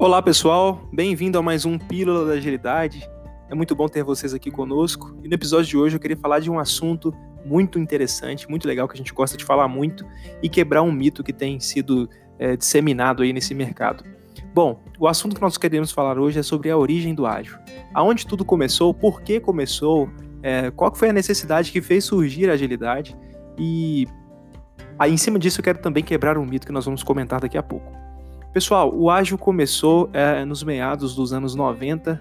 Olá pessoal, bem-vindo a mais um Pílula da Agilidade. É muito bom ter vocês aqui conosco. E no episódio de hoje eu queria falar de um assunto muito interessante, muito legal, que a gente gosta de falar muito e quebrar um mito que tem sido é, disseminado aí nesse mercado. Bom, o assunto que nós queremos falar hoje é sobre a origem do ágil. Aonde tudo começou, por que começou, é, qual foi a necessidade que fez surgir a agilidade e aí em cima disso eu quero também quebrar um mito que nós vamos comentar daqui a pouco. Pessoal, o ágil começou é, nos meados dos anos 90,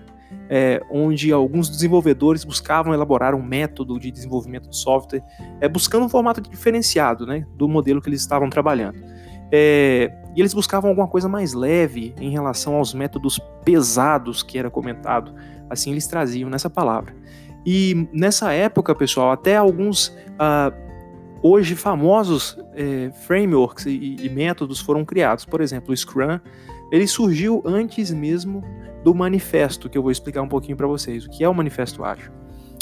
é, onde alguns desenvolvedores buscavam elaborar um método de desenvolvimento de software, é, buscando um formato diferenciado né, do modelo que eles estavam trabalhando. É, e eles buscavam alguma coisa mais leve em relação aos métodos pesados que era comentado, assim eles traziam nessa palavra. E nessa época, pessoal, até alguns uh, hoje famosos é, frameworks e, e, métodos foram criados. Por exemplo, o Scrum, ele surgiu antes mesmo do manifesto, que eu vou explicar um pouquinho para vocês. O que é o manifesto ágil?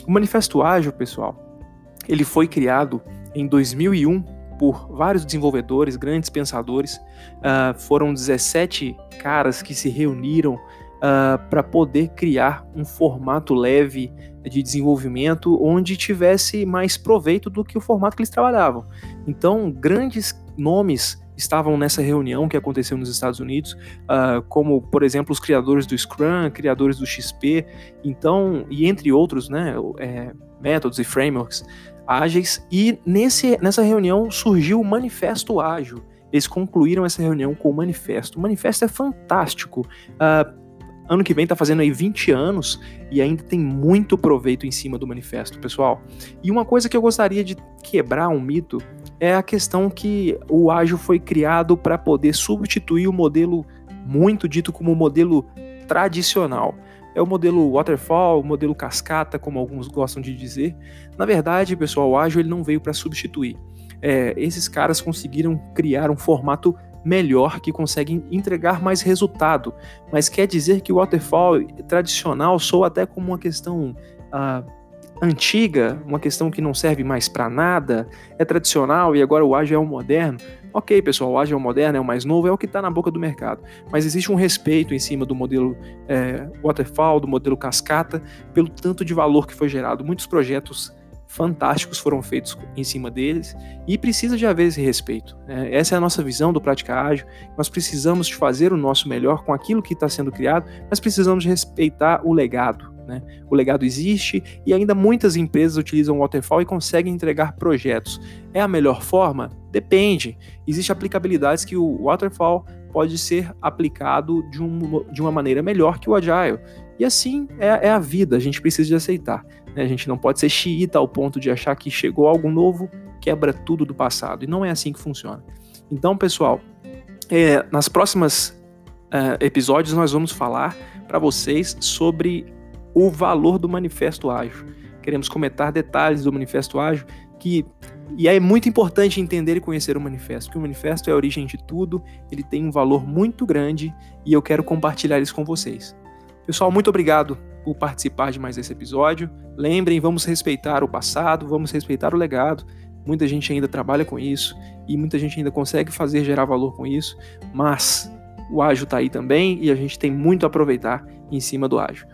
O manifesto ágil, pessoal, ele foi criado em 2001 por vários desenvolvedores, grandes pensadores. Uh, foram 17 caras que se reuniram uh, ah, para poder criar um formato leve de desenvolvimento onde tivesse mais proveito do que o formato que eles trabalhavam. Então, grandes nomes estavam nessa reunião que aconteceu nos Estados Unidos, uh, como, por exemplo, os criadores do Scrum, criadores do XP, então, e entre outros, né, é, métodos e frameworks ágeis, e nesse, nessa reunião surgiu o Manifesto Ágil. Eles concluíram essa reunião com o manifesto. O manifesto é fantástico. Uh, ano que vem tá fazendo aí 20 anos e ainda tem muito proveito em cima do manifesto, pessoal. E uma coisa que eu gostaria de quebrar um mito é a questão que o ágil foi criado para poder substituir o modelo muito dito como modelo tradicional. É o modelo waterfall, o modelo cascata, como alguns gostam de dizer. Na verdade, pessoal, o ágil ele não veio para substituir. É, esses caras conseguiram criar um formato melhor, que consegue entregar mais resultado. Mas quer dizer que o waterfall tradicional soa até como uma questão uh, antiga, uma questão que não serve mais para nada, é tradicional e agora o ágil é o moderno. Ok, pessoal, o ágil é o moderno, é o mais novo, é o que está na boca do mercado. Mas existe um respeito em cima do modelo é, waterfall, do modelo cascata, pelo tanto de valor que foi gerado. Muitos projetos fantásticos foram feitos em cima deles e precisa de haver esse respeito. Né? Essa é a nossa visão do Prática Ágil. Nós precisamos de fazer o nosso melhor com aquilo que está sendo criado, mas precisamos respeitar o legado. Né? O legado existe e ainda muitas empresas utilizam o Waterfall e conseguem entregar projetos. É a melhor forma? Depende. Existem aplicabilidades que o Waterfall pode ser aplicado de, um, de uma maneira melhor que o Agile. E assim é, é a vida, a gente precisa de aceitar. Né? A gente não pode ser xiita ao ponto de achar que chegou algo novo, quebra tudo do passado. E não é assim que funciona. Então, pessoal, é, nas próximas é, episódios nós vamos falar para vocês sobre o valor do Manifesto Ágil. Queremos comentar detalhes do Manifesto Ágil que e é muito importante entender e conhecer o manifesto, porque o manifesto é a origem de tudo, ele tem um valor muito grande e eu quero compartilhar isso com vocês. Pessoal, muito obrigado por participar de mais esse episódio. Lembrem, vamos respeitar o passado, vamos respeitar o legado. Muita gente ainda trabalha com isso e muita gente ainda consegue fazer gerar valor com isso, mas o ágil está aí também e a gente tem muito a aproveitar em cima do ágil.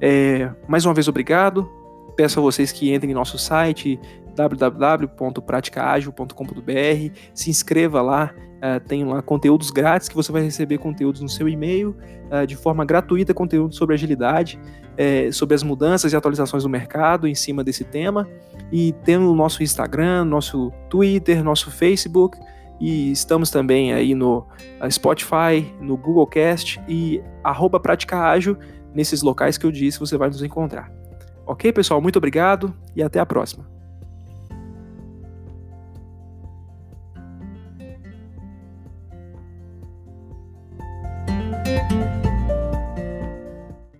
É, mais uma vez, obrigado. Peço a vocês que entrem em nosso site www.praticaagil.com.br, se inscreva lá, uh, tem lá conteúdos grátis que você vai receber conteúdos no seu e-mail, uh, de forma gratuita, conteúdo sobre agilidade, uh, sobre as mudanças e atualizações do mercado em cima desse tema, e temos o nosso Instagram, nosso Twitter, nosso Facebook, e estamos também aí no Spotify, no Google Cast e arroba Prática Ágil, nesses locais que eu disse você vai nos encontrar. Ok, pessoal? Muito obrigado e até a próxima.